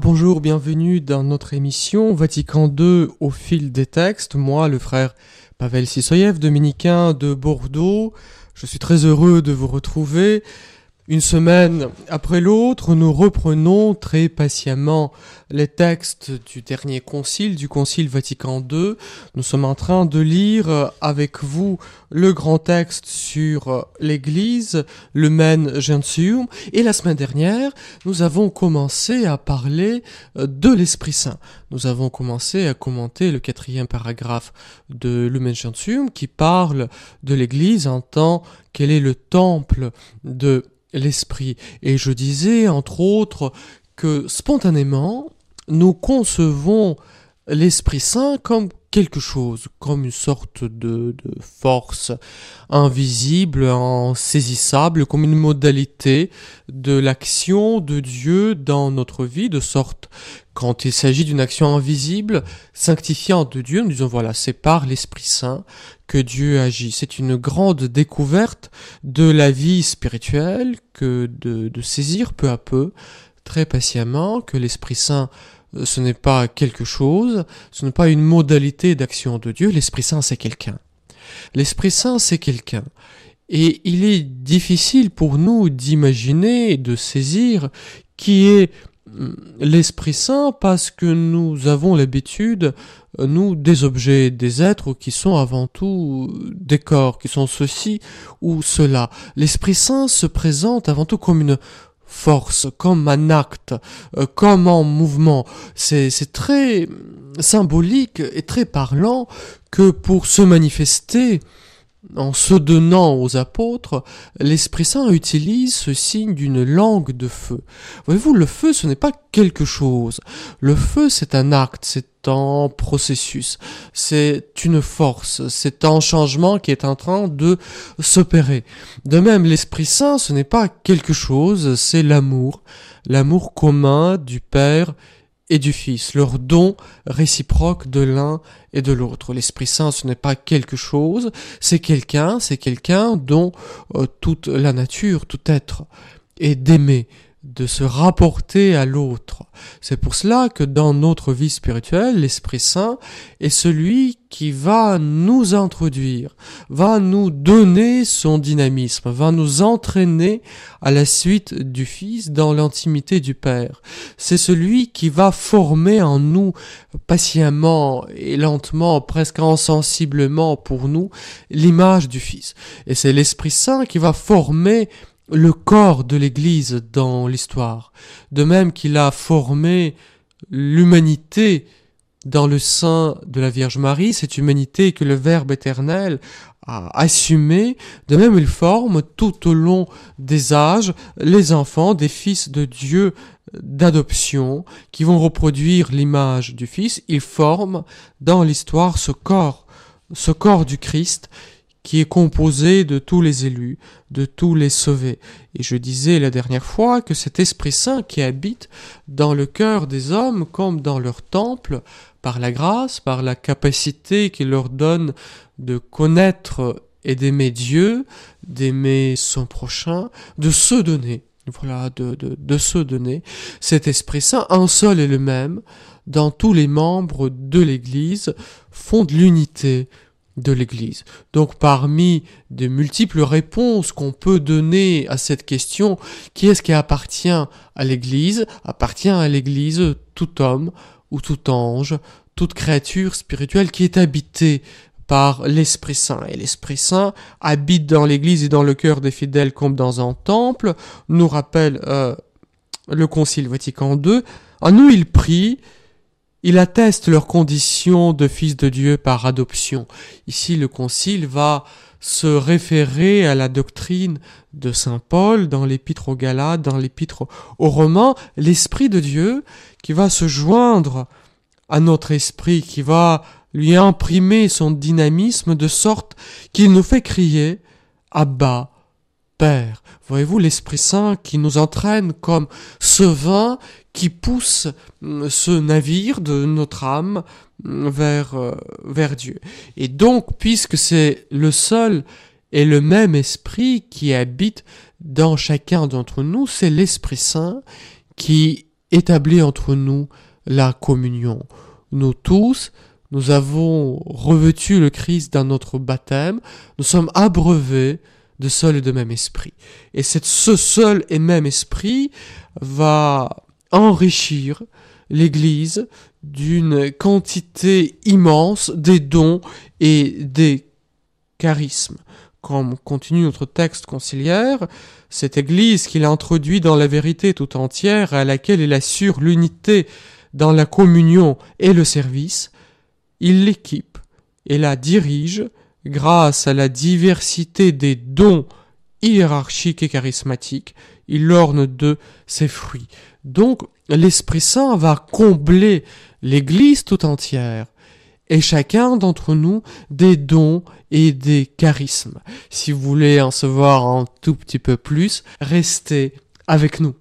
Bonjour, bienvenue dans notre émission Vatican II au fil des textes. Moi, le frère Pavel Sisoyev, dominicain de Bordeaux, je suis très heureux de vous retrouver une semaine après l'autre, nous reprenons très patiemment les textes du dernier concile, du concile Vatican II. Nous sommes en train de lire avec vous le grand texte sur l'Église, le Men Gentium, et la semaine dernière, nous avons commencé à parler de l'Esprit Saint. Nous avons commencé à commenter le quatrième paragraphe de Lumen Gentium qui parle de l'Église en tant qu'elle est le temple de l'esprit. Et je disais, entre autres, que spontanément, nous concevons l'Esprit Saint comme quelque chose, comme une sorte de, force invisible, insaisissable, comme une modalité de l'action de Dieu dans notre vie, de sorte quand il s'agit d'une action invisible, sanctifiante de Dieu, nous disons voilà, c'est par l'Esprit Saint que Dieu agit. C'est une grande découverte de la vie spirituelle que de, saisir peu à peu, très patiemment, que l'Esprit Saint ce n'est pas quelque chose, ce n'est pas une modalité d'action de Dieu, l'Esprit Saint c'est quelqu'un. L'Esprit Saint c'est quelqu'un. Et il est difficile pour nous d'imaginer de saisir qui est mm, l'Esprit Saint parce que nous avons l'habitude, euh, nous, des objets, des êtres qui sont avant tout des corps, qui sont ceci ou cela. L'Esprit Saint se présente avant tout comme une force, comme un acte, euh, comme en mouvement. C'est très symbolique et très parlant que pour se manifester, en se donnant aux apôtres, l'Esprit Saint utilise ce signe d'une langue de feu. Voyez-vous, le feu, ce n'est pas quelque chose. Le feu, c'est un acte, c'est processus, c'est une force, c'est un changement qui est en train de s'opérer. De même, l'Esprit Saint, ce n'est pas quelque chose, c'est l'amour, l'amour commun du Père et du Fils, leur don réciproque de l'un et de l'autre. L'Esprit Saint, ce n'est pas quelque chose, c'est quelqu'un, c'est quelqu'un dont euh, toute la nature, tout être est d'aimer, de se rapporter à l'autre. C'est pour cela que dans notre vie spirituelle, l'Esprit Saint est celui qui va nous introduire, va nous donner son dynamisme, va nous entraîner à la suite du Fils dans l'intimité du Père. C'est celui qui va former en nous patiemment et lentement, presque insensiblement pour nous, l'image du Fils. Et c'est l'Esprit Saint qui va former le corps de l'Église dans l'histoire, de même qu'il a formé l'humanité dans le sein de la Vierge Marie, cette humanité que le Verbe éternel a assumée, de même il forme tout au long des âges les enfants des fils de Dieu d'adoption qui vont reproduire l'image du Fils, il forme dans l'histoire ce corps, ce corps du Christ qui est composé de tous les élus, de tous les sauvés. Et je disais la dernière fois que cet Esprit Saint qui habite dans le cœur des hommes comme dans leur temple, par la grâce, par la capacité qu'il leur donne de connaître et d'aimer Dieu, d'aimer son prochain, de se donner, voilà, de, se donner, cet Esprit Saint, un seul et le même, dans tous les membres de l'Église, font de l'unité, de l'Église. Donc parmi de multiples réponses qu'on peut donner à cette question, qui est-ce qui appartient à l'Église Appartient à l'Église tout homme ou tout ange, toute créature spirituelle qui est habitée par l'Esprit Saint. Et l'Esprit Saint habite dans l'Église et dans le cœur des fidèles comme dans un temple, nous rappelle euh, le Concile Vatican II. En nous, il prie, il atteste leur condition de fils de Dieu par adoption. Ici, le Concile va se référer à la doctrine de Saint Paul dans l'épître aux Galates, dans l'épître aux Romains, l'Esprit de Dieu qui va se joindre à notre esprit, qui va lui imprimer son dynamisme de sorte qu'il nous fait crier Abba, Père. Voyez-vous l'Esprit Saint qui nous entraîne comme ce vin qui pousse mm, ce navire de notre âme vers, euh, vers Dieu. Et donc, puisque c'est le seul et le même esprit qui habite dans chacun d'entre nous, c'est l'Esprit Saint qui établit entre nous la communion. Nous tous, nous avons revêtu le Christ dans notre baptême, nous sommes abreuvés de seul et de même esprit. Et ce seul et même esprit va enrichir l'Église d'une quantité immense des dons et des charismes. Comme continue notre texte conciliaire, cette Église qu'il introduit dans la vérité tout entière, à laquelle il assure l'unité dans la communion et le service, il l'équipe et la dirige grâce à la diversité des dons hiérarchiques et charismatiques, il orne de ses fruits. Donc, l'Esprit Saint va combler l'Église tout entière et chacun d'entre nous des dons et des charismes. Si vous voulez en savoir un tout petit peu plus, restez avec nous.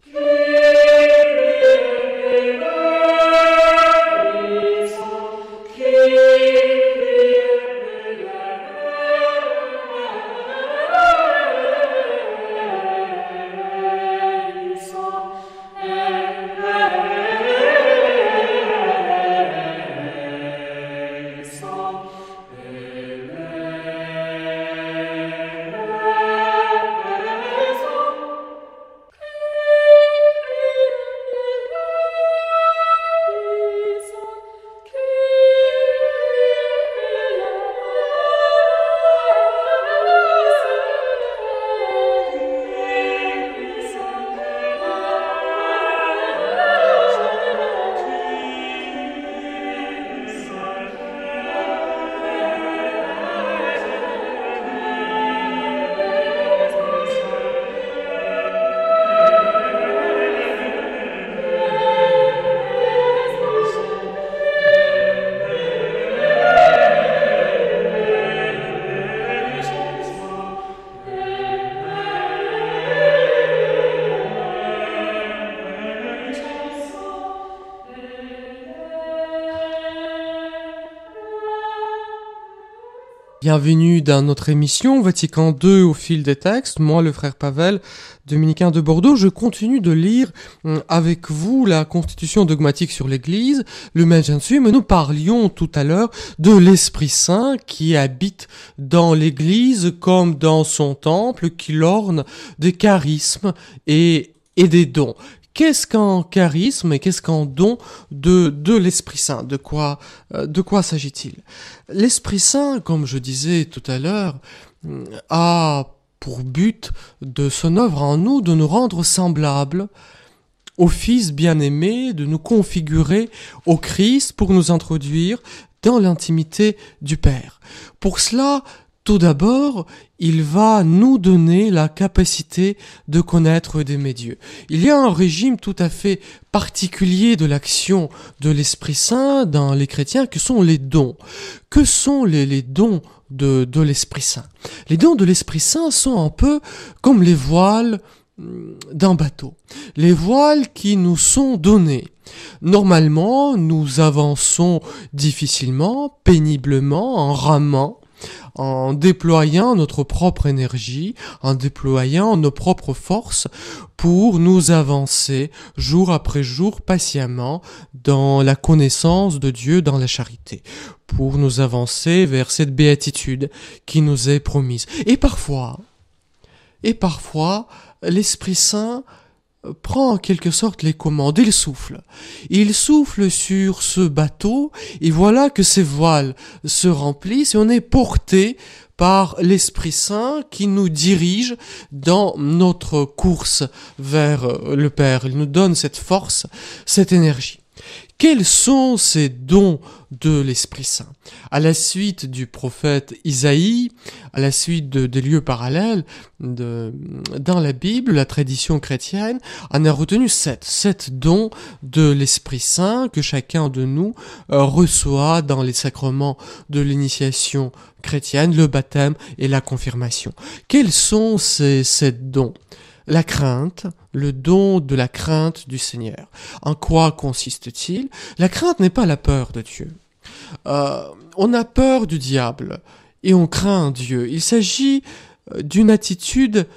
Bienvenue dans notre émission Vatican II au fil des textes. Moi, le frère Pavel, dominicain de Bordeaux, je continue de lire euh, avec vous la constitution dogmatique sur l'Église, le Mengensu, mais nous parlions tout à l'heure de l'Esprit Saint qui habite dans l'Église comme dans son temple, qui l'orne des charismes et des dons. Qu'est-ce qu'un charisme et qu'est-ce qu'un don de, de l'Esprit Saint? De quoi, euh, de quoi s'agit-il? L'Esprit Saint, comme je disais tout à l'heure, euh, a pour but de son œuvre en nous de nous rendre semblables au Fils bien-aimé, de nous configurer au Christ pour nous introduire dans l'intimité du Père. Pour cela, tout d'abord, il va nous donner la capacité de connaître des Dieu. Il y a un régime tout à fait particulier de l'action de l'Esprit Saint dans les chrétiens que sont les dons. Que sont les, les dons de, de l'Esprit Saint? Les dons de l'Esprit Saint sont un peu comme les voiles hum, d'un bateau. Les voiles qui nous sont données. Normalement, nous avançons difficilement, péniblement, en ramant, en déployant notre propre énergie, en déployant nos propres forces pour nous avancer jour après jour patiemment dans la connaissance de Dieu, dans la charité, pour nous avancer vers cette béatitude qui nous est promise. Et parfois, et parfois, l'Esprit Saint prend en quelque sorte les commandes, il souffle. Il souffle sur ce bateau, et voilà que ses voiles se remplissent, et on est porté par l'Esprit Saint qui nous dirige dans notre course vers le Père. Il nous donne cette force, cette énergie. Quels sont ces dons de l'Esprit Saint? À la suite du prophète Isaïe, à la suite de, des lieux parallèles dans la Bible, la tradition chrétienne en a retenu sept, sept dons de l'Esprit Saint que chacun de nous euh, reçoit dans les sacrements de l'initiation chrétienne, le baptême et la confirmation. Quels sont ces sept dons? La crainte, le don de la crainte du Seigneur. En quoi consiste-t-il? La crainte n'est pas la peur de Dieu. Euh, on a peur du diable et on craint Dieu. Il s'agit euh, d'une attitude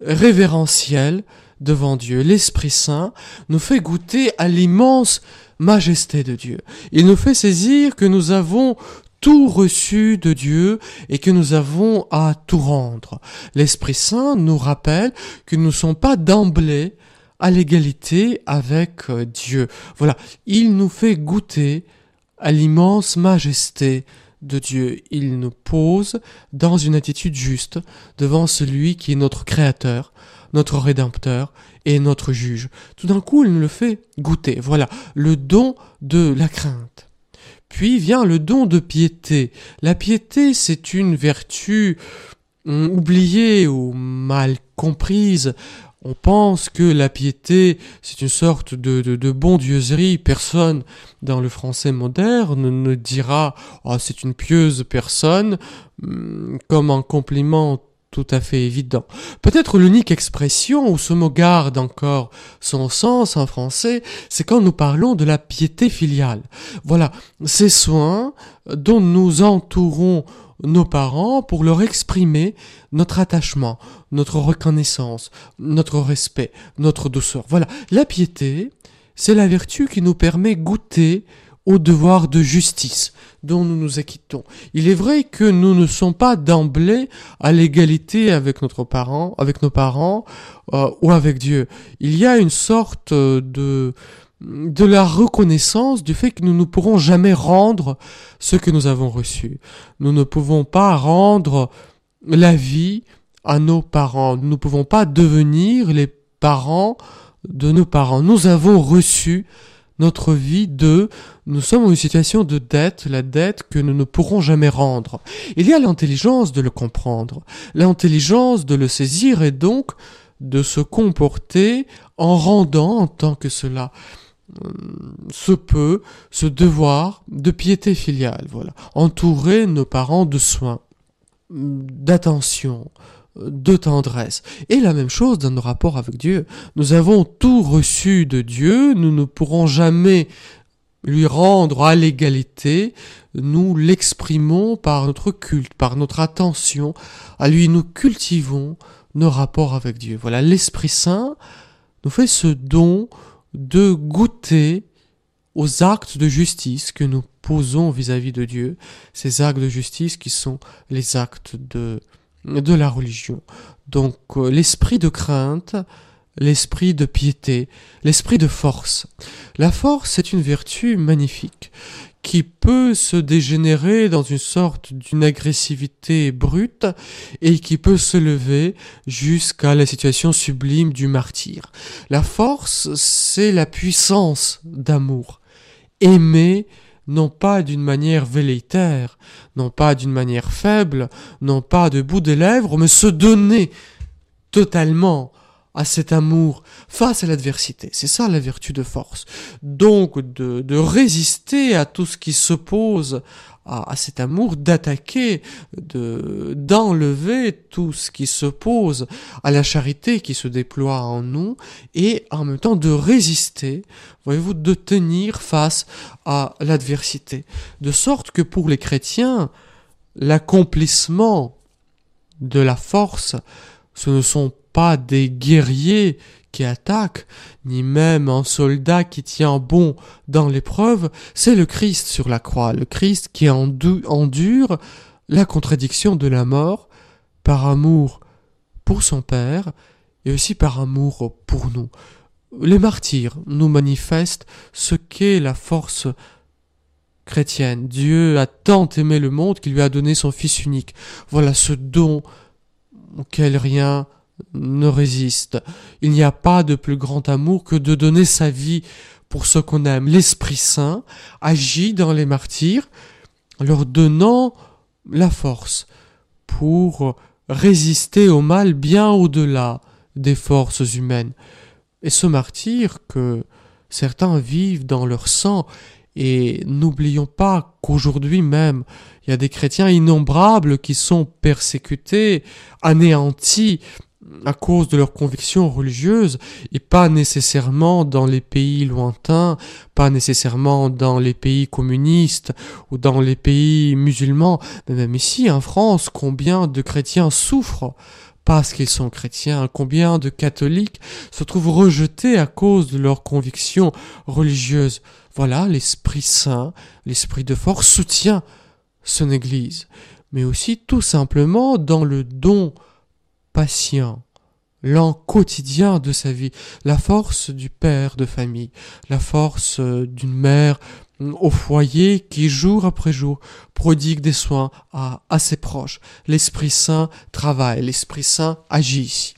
révérentielle devant Dieu. L'Esprit Saint nous fait goûter à l'immense majesté de Dieu. Il nous fait saisir que nous avons tout reçu de Dieu et que nous avons à tout rendre. L'Esprit Saint nous rappelle que nous ne sommes pas d'emblée à l'égalité avec euh, Dieu. Voilà, il nous fait goûter à l'immense majesté de Dieu. Il nous pose dans une attitude juste devant celui qui est notre Créateur, notre Rédempteur et notre Juge. Tout d'un coup, il nous le fait goûter. Voilà, le don de la crainte. Puis vient le don de piété. La piété, c'est une vertu hum, oubliée ou mal comprise. On pense que la piété, c'est une sorte de, de, de bondieuserie. Personne dans le français moderne ne dira oh, c'est une pieuse personne hum, comme un compliment tout à fait évident. Peut-être l'unique expression où ce mot garde encore son sens en français, c'est quand nous parlons de la piété filiale. Voilà, ces soins dont nous entourons nos parents pour leur exprimer notre attachement, notre reconnaissance, notre respect, notre douceur. Voilà, la piété, c'est la vertu qui nous permet goûter au devoir de justice dont nous nous acquittons. Il est vrai que nous ne sommes pas d'emblée à l'égalité avec notre parent, avec nos parents euh, ou avec Dieu. Il y a une sorte de de la reconnaissance du fait que nous ne pourrons jamais rendre ce que nous avons reçu. Nous ne pouvons pas rendre la vie à nos parents. Nous ne pouvons pas devenir les parents de nos parents. Nous avons reçu notre vie de nous sommes en une situation de dette, la dette que nous ne pourrons jamais rendre. Il y a l'intelligence de le comprendre, l'intelligence de le saisir et donc de se comporter en rendant en tant que cela euh, se peut, ce devoir de piété filiale, voilà. Entourer nos parents de soins, d'attention, de tendresse. Et la même chose dans nos rapports avec Dieu. Nous avons tout reçu de Dieu, nous ne pourrons jamais lui rendre à l'égalité, nous l'exprimons par notre culte, par notre attention à lui, nous cultivons nos rapports avec Dieu. Voilà, l'Esprit Saint nous fait ce don de goûter aux actes de justice que nous posons vis-à-vis -vis de Dieu, ces actes de justice qui sont les actes de de la religion. Donc euh, l'esprit de crainte, l'esprit de piété, l'esprit de force. La force est une vertu magnifique qui peut se dégénérer dans une sorte d'une agressivité brute et qui peut se lever jusqu'à la situation sublime du martyr. La force, c'est la puissance d'amour. Aimer non pas d'une manière velléitaire, non pas d'une manière faible, non pas de bout des lèvres, mais se donner totalement à cet amour face à l'adversité. C'est ça la vertu de force. Donc de, de résister à tout ce qui s'oppose à, cet amour, d'attaquer, de d'enlever tout ce qui s'oppose à la charité qui se déploie en nous et en même temps de résister, voyez-vous, de tenir face à l'adversité. De sorte que pour les chrétiens, l'accomplissement de la force, ce ne sont pas des guerriers qui attaquent, ni même un soldat qui tient bon dans l'épreuve, c'est le Christ sur la croix, le Christ qui endure la contradiction de la mort par amour pour son Père et aussi par amour pour nous. Les martyrs nous manifestent ce qu'est la force chrétienne. Dieu a tant aimé le monde qu'il lui a donné son Fils unique. Voilà ce don auquel rien ne résiste. Il n'y a pas de plus grand amour que de donner sa vie pour ceux qu'on aime. L'Esprit Saint agit dans les martyrs, leur donnant la force pour résister au mal bien au-delà des forces humaines. Et ce martyr que certains vivent dans leur sang, et n'oublions pas qu'aujourd'hui même, il y a des chrétiens innombrables qui sont persécutés, anéantis à cause de leurs convictions religieuses, et pas nécessairement dans les pays lointains, pas nécessairement dans les pays communistes ou dans les pays musulmans, mais même ici en France, combien de chrétiens souffrent parce qu'ils sont chrétiens, combien de catholiques se trouvent rejetés à cause de leurs convictions religieuses? Voilà, l'Esprit Saint, l'Esprit de force soutient son Église, mais aussi tout simplement dans le don patient, lent quotidien de sa vie, la force du père de famille, la force euh, d'une mère mm, au foyer qui jour après jour prodigue des soins à, à ses proches. L'Esprit Saint travaille, l'Esprit Saint agit ici.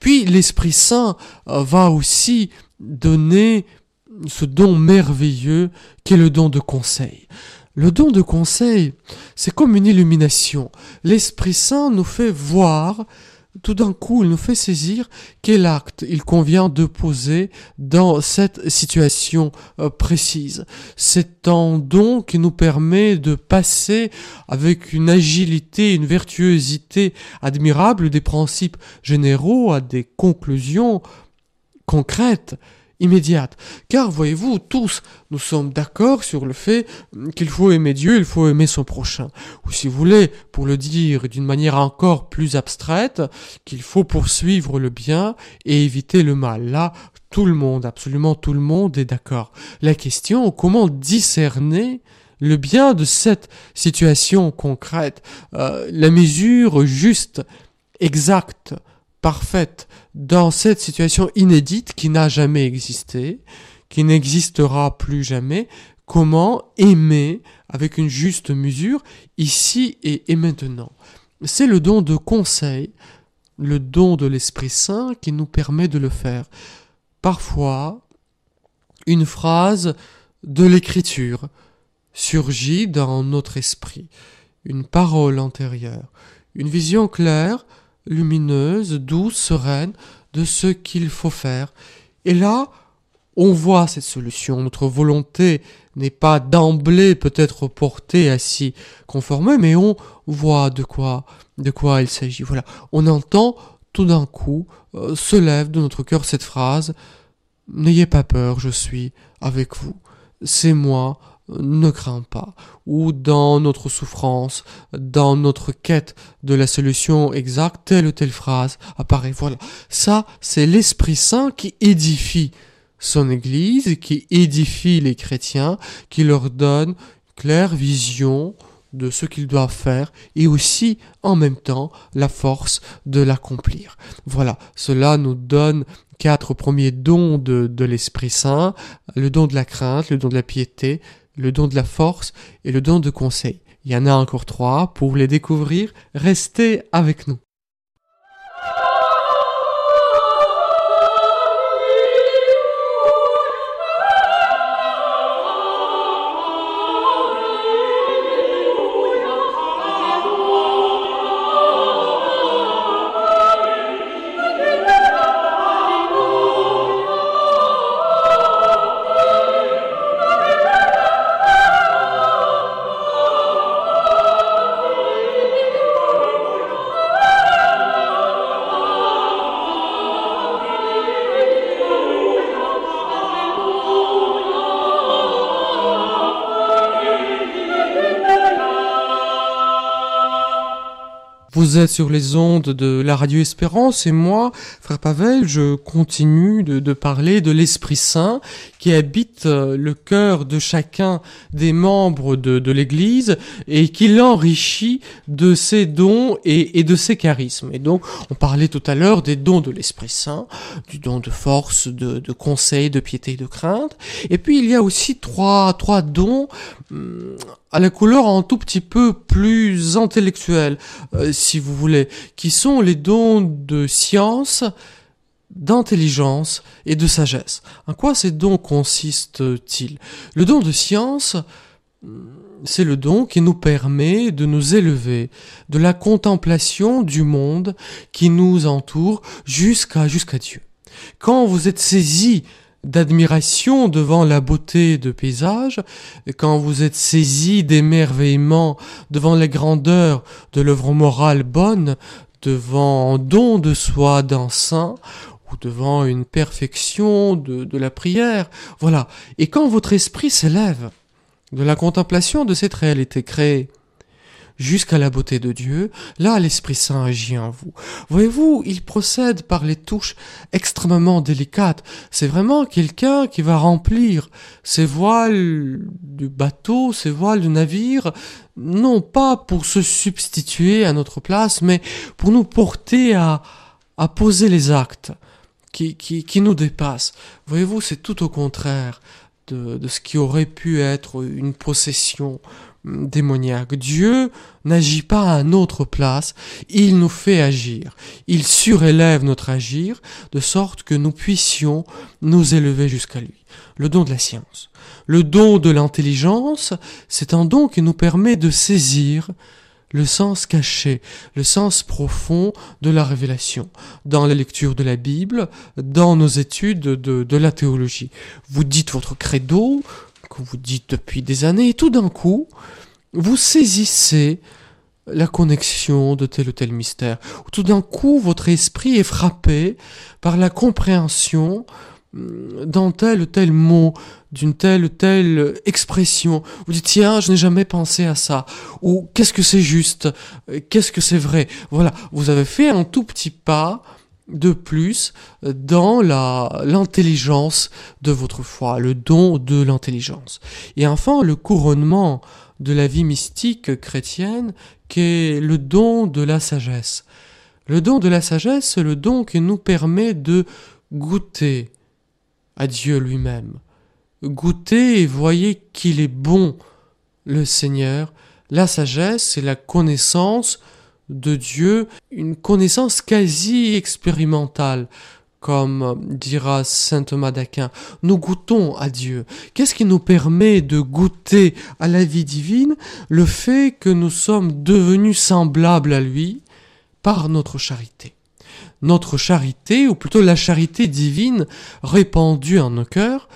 Puis l'Esprit Saint euh, va aussi donner ce don merveilleux qui est le don de conseil. Le don de conseil, c'est comme une illumination. L'Esprit Saint nous fait voir tout d'un coup, il nous fait saisir quel acte il convient de poser dans cette situation euh, précise. C'est un don qui nous permet de passer avec une agilité, une vertuosité admirable des principes généraux à des conclusions concrètes immédiate. Car voyez-vous, tous, nous sommes d'accord sur le fait qu'il faut aimer Dieu, il faut aimer son prochain. Ou si vous voulez, pour le dire d'une manière encore plus abstraite, qu'il faut poursuivre le bien et éviter le mal. Là, tout le monde, absolument tout le monde est d'accord. La question, comment discerner le bien de cette situation concrète, euh, la mesure juste, exacte, parfaite dans cette situation inédite qui n'a jamais existé, qui n'existera plus jamais, comment aimer avec une juste mesure ici et, maintenant? C'est le don de conseil, le don de l'Esprit Saint qui nous permet de le faire. Parfois, une phrase de l'écriture surgit dans notre esprit, une parole antérieure, une vision claire lumineuse, douce, sereine de ce qu'il faut faire. Et là, on voit cette solution. Notre volonté n'est pas d'emblée peut-être portée à s'y conformer, mais on voit de quoi, de quoi il s'agit. Voilà. On entend tout d'un coup euh, se lève de notre cœur cette phrase N'ayez pas peur, je suis avec vous. C'est moi, ne crains pas, ou dans notre souffrance, dans notre quête de la solution exacte, telle ou telle phrase apparaît. Voilà. Ça, c'est l'Esprit Saint qui édifie son Église, qui édifie les chrétiens, qui leur donne claire vision de ce qu'ils doivent faire et aussi en même temps la force de l'accomplir. Voilà, cela nous donne quatre premiers dons de, de l'Esprit Saint, le don de la crainte, le don de la piété, le don de la force et le don de conseil. Il y en a encore trois. Pour les découvrir, restez avec nous. Vous êtes sur les ondes de la radio Espérance et moi, frère Pavel, je continue de, parler de l'Esprit Saint qui habite euh, le cœur de chacun des membres de, l'Église et qui l'enrichit de ses dons et, de ses charismes. Et donc, on parlait tout à l'heure des dons de l'Esprit Saint, du don de force, de, conseil, de piété et de crainte. Et puis, il y a aussi trois, trois dons hum, à la couleur un tout petit peu plus intellectuelle, euh, si vous voulez, qui sont les dons de science, d'intelligence et de sagesse. En quoi ces dons consistent-ils? Le don de science, c'est le don qui nous permet de nous élever de la contemplation du monde qui nous entoure jusqu'à Dieu. Quand vous êtes saisi d'admiration devant la beauté de paysage, quand vous êtes saisi d'émerveillement devant la grandeur de l'œuvre morale bonne, devant don de soi d'un saint, devant une perfection de, la prière, voilà. Et quand votre esprit s'élève de la contemplation de cette réalité créée, jusqu'à la beauté de Dieu, là l'Esprit Saint agit en vous. Voyez-vous, il procède par les touches extrêmement délicates. C'est vraiment quelqu'un qui va remplir ses voiles du bateau, ses voiles du navire, non pas pour se substituer à notre place, mais pour nous porter à poser les actes qui, qui, qui nous dépassent. Voyez-vous, c'est tout au contraire de, de ce qui aurait pu être une possession démoniaque. Dieu n'agit pas à notre place, il nous fait agir. Il surélève notre agir de sorte que nous puissions nous élever jusqu'à lui. Le don de la science. Le don de l'intelligence, c'est un don qui nous permet de saisir le sens caché, le sens profond de la révélation, dans la lecture de la Bible, dans nos études de, la théologie. Vous dites votre credo, que vous dites depuis des années, et tout d'un coup, vous saisissez la connexion de tel ou tel mystère. Tout d'un coup, votre esprit est frappé par la compréhension hum, d'un tel ou tel mot, d'une telle ou telle expression. Vous dites, tiens, je n'ai jamais pensé à ça. Ou qu'est-ce que c'est juste? Qu'est-ce que c'est vrai? Voilà, vous avez fait un tout petit pas de plus dans la l'intelligence de votre foi, le don de l'intelligence. Et enfin, le couronnement de la vie mystique chrétienne, qui est le don de la sagesse. Le don de la sagesse, c'est le don qui nous permet de goûter à Dieu lui-même. Goûter et voyez qu'il est bon, le Seigneur. La sagesse, c'est la connaissance de Dieu, une connaissance quasi expérimentale, comme dira saint Thomas d'Aquin. Nous goûtons à Dieu. Qu'est-ce qui nous permet de goûter à la vie divine? Le fait que nous sommes devenus semblables à lui par notre charité. Notre charité, ou plutôt la charité divine répandue en nos cœurs,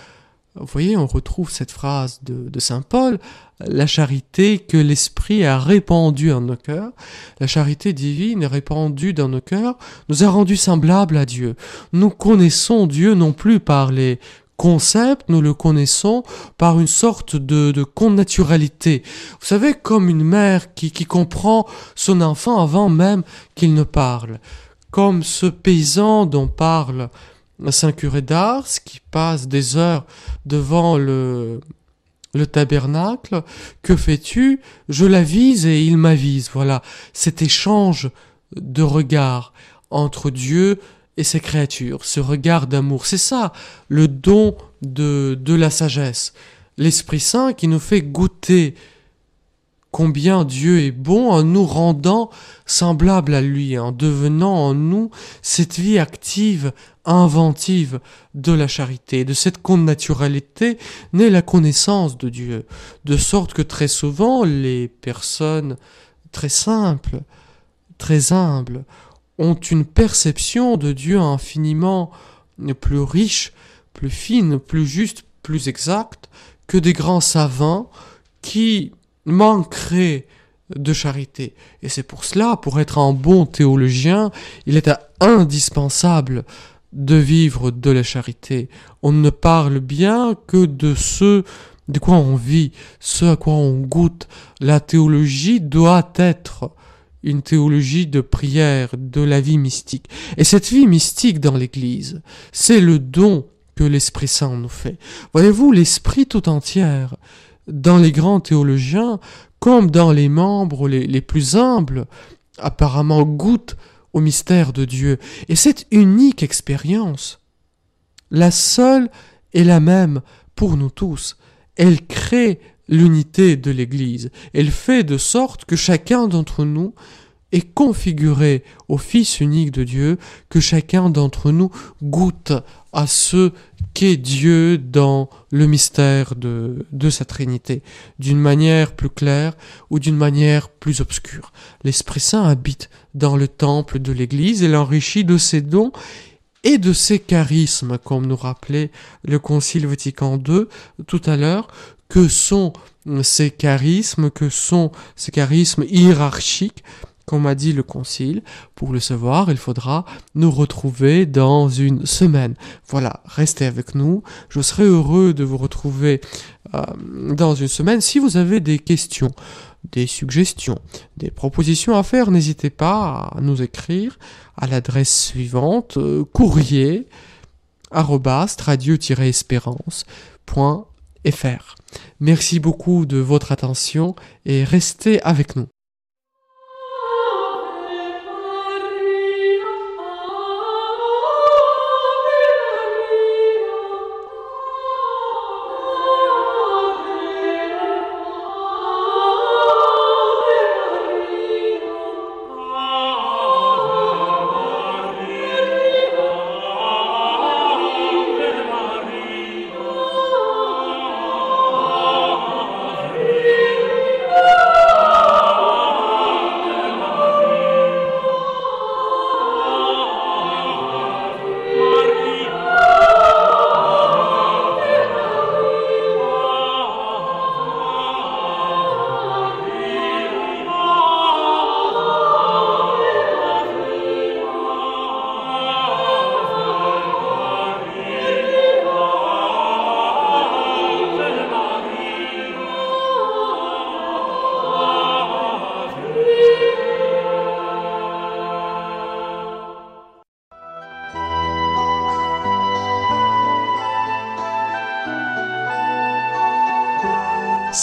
vous voyez, on retrouve cette phrase de, Saint Paul, la charité que l'Esprit a répandue en nos cœurs, la charité divine répandue dans nos cœurs, nous a rendus semblables à Dieu. Nous connaissons Dieu non plus par les concepts, nous le connaissons par une sorte de, connaturalité. Vous savez, comme une mère qui comprend son enfant avant même qu'il ne parle. Comme ce paysan dont parle Saint Curé d'Ars qui passe des heures devant le, le tabernacle. Que fais-tu? Je l'avise et il m'avise. Voilà, cet échange de regards entre Dieu et ses créatures, ce regard d'amour. C'est ça, le don de, de la sagesse. L'Esprit Saint qui nous fait goûter combien Dieu est bon en nous rendant semblables à lui, en devenant en nous cette vie active, inventive de la charité. De cette connaturalité naît la connaissance de Dieu, de sorte que très souvent les personnes très simples, très humbles, ont une perception de Dieu infiniment plus riche, plus fine, plus juste, plus exacte que des grands savants qui manquerait de charité. Et c'est pour cela, pour être un bon théologien, il est indispensable de vivre de la charité. On ne parle bien que de ce de quoi on vit, ce à quoi on goûte. La théologie doit être une théologie de prière, de la vie mystique. Et cette vie mystique dans l'Église, c'est le don que l'Esprit Saint nous fait. Voyez-vous, l'Esprit tout entière dans les grands théologiens, comme dans les membres les, plus humbles, apparemment goûtent au mystère de Dieu. Et cette unique expérience, la seule et la même pour nous tous, elle crée l'unité de l'Église. Elle fait de sorte que chacun d'entre nous est configuré au Fils unique de Dieu, que chacun d'entre nous goûte à ce Dieu dans le mystère de sa Trinité, d'une manière plus claire ou d'une manière plus obscure. L'Esprit Saint habite dans le temple de l'Église et l'enrichit de ses dons et de ses charismes, comme nous rappelait le Concile Vatican II tout à l'heure, que sont ces charismes, que sont ces charismes hiérarchiques, comme a dit le Concile. Pour le savoir, il faudra nous retrouver dans une semaine. Voilà, restez avec nous. Je serai heureux de vous retrouver euh, dans une semaine. Si vous avez des questions, des suggestions, des propositions à faire, n'hésitez pas à nous écrire à l'adresse suivante euh, courrier espérancefr Merci beaucoup de votre attention et restez avec nous.